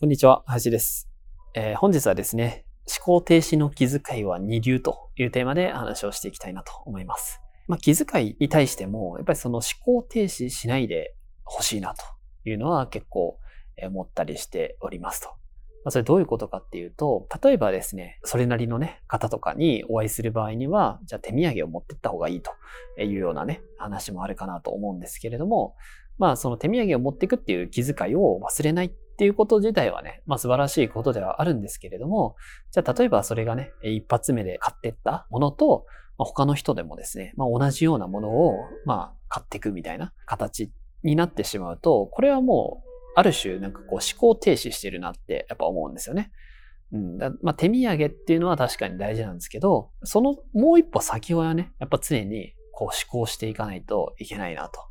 こんにちは、林です、えー、本日はですね、思考停止の気遣いは二流というテーマで話をしていきたいなと思います。まあ、気遣いに対しても、やっぱりその思考停止しないでほしいなというのは結構思ったりしておりますと。まあ、それどういうことかっていうと、例えばですね、それなりのね、方とかにお会いする場合には、じゃあ手土産を持ってった方がいいというようなね、話もあるかなと思うんですけれども、まあその手土産を持っていくっていう気遣いを忘れないっていうこと自体はね、まあ素晴らしいことではあるんですけれども、じゃあ例えばそれがね、一発目で買ってったものと、まあ、他の人でもですね、まあ同じようなものを、まあ買っていくみたいな形になってしまうと、これはもう、ある種なんかこう思考停止してるなってやっぱ思うんですよね。うん。だまあ、手土産っていうのは確かに大事なんですけど、そのもう一歩先はね、やっぱ常にこう思考していかないといけないなと。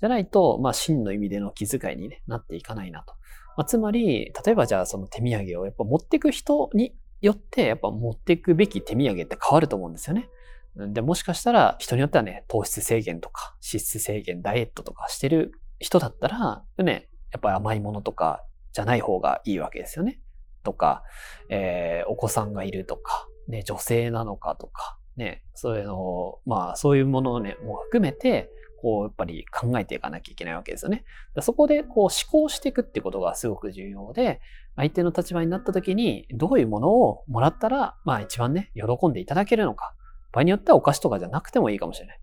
じゃないと、まあ、真の意味での気遣いに、なっていかないなと。まあ、つまり、例えばじゃあその手土産をやっぱ持っていく人によって、やっぱ持っていくべき手土産って変わると思うんですよね。で、もしかしたら人によってはね、糖質制限とか脂質制限、ダイエットとかしてる人だったら、ね、やっぱり甘いものとかじゃない方がいいわけですよね。とか、えー、お子さんがいるとか、ね、女性なのかとか、ね、そういうのを、まあそういうものをね、もう含めて、こう、やっぱり考えていかなきゃいけないわけですよね。そこで、こう、思考していくってことがすごく重要で、相手の立場になった時に、どういうものをもらったら、まあ一番ね、喜んでいただけるのか。場合によってはお菓子とかじゃなくてもいいかもしれない。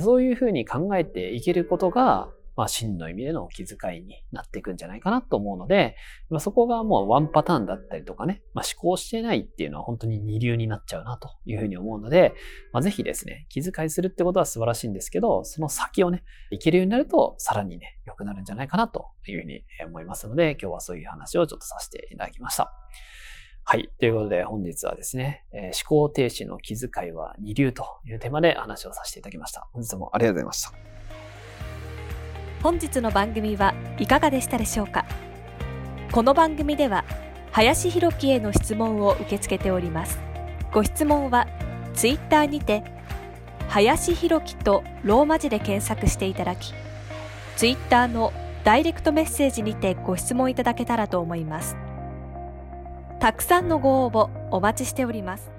そういうふうに考えていけることが、まあ、真の意味での気遣いになっていくんじゃないかなと思うので、まあ、そこがもうワンパターンだったりとかね、まあ、思考してないっていうのは本当に二流になっちゃうなというふうに思うので、まあ、ぜひですね、気遣いするってことは素晴らしいんですけど、その先をね、いけるようになると、さらにね、良くなるんじゃないかなというふうに思いますので、今日はそういう話をちょっとさせていただきました。はい。ということで本日はですね、えー、思考停止の気遣いは二流というテーマで話をさせていただきました。本日もありがとうございました。本日の番組はいかがでしたでしょうか？この番組では林博樹への質問を受け付けております。ご質問はツイッターにて林博樹とローマ字で検索していただきツイッターのダイレクトメッセージにてご質問いただけたらと思います。たくさんのご応募お待ちしております。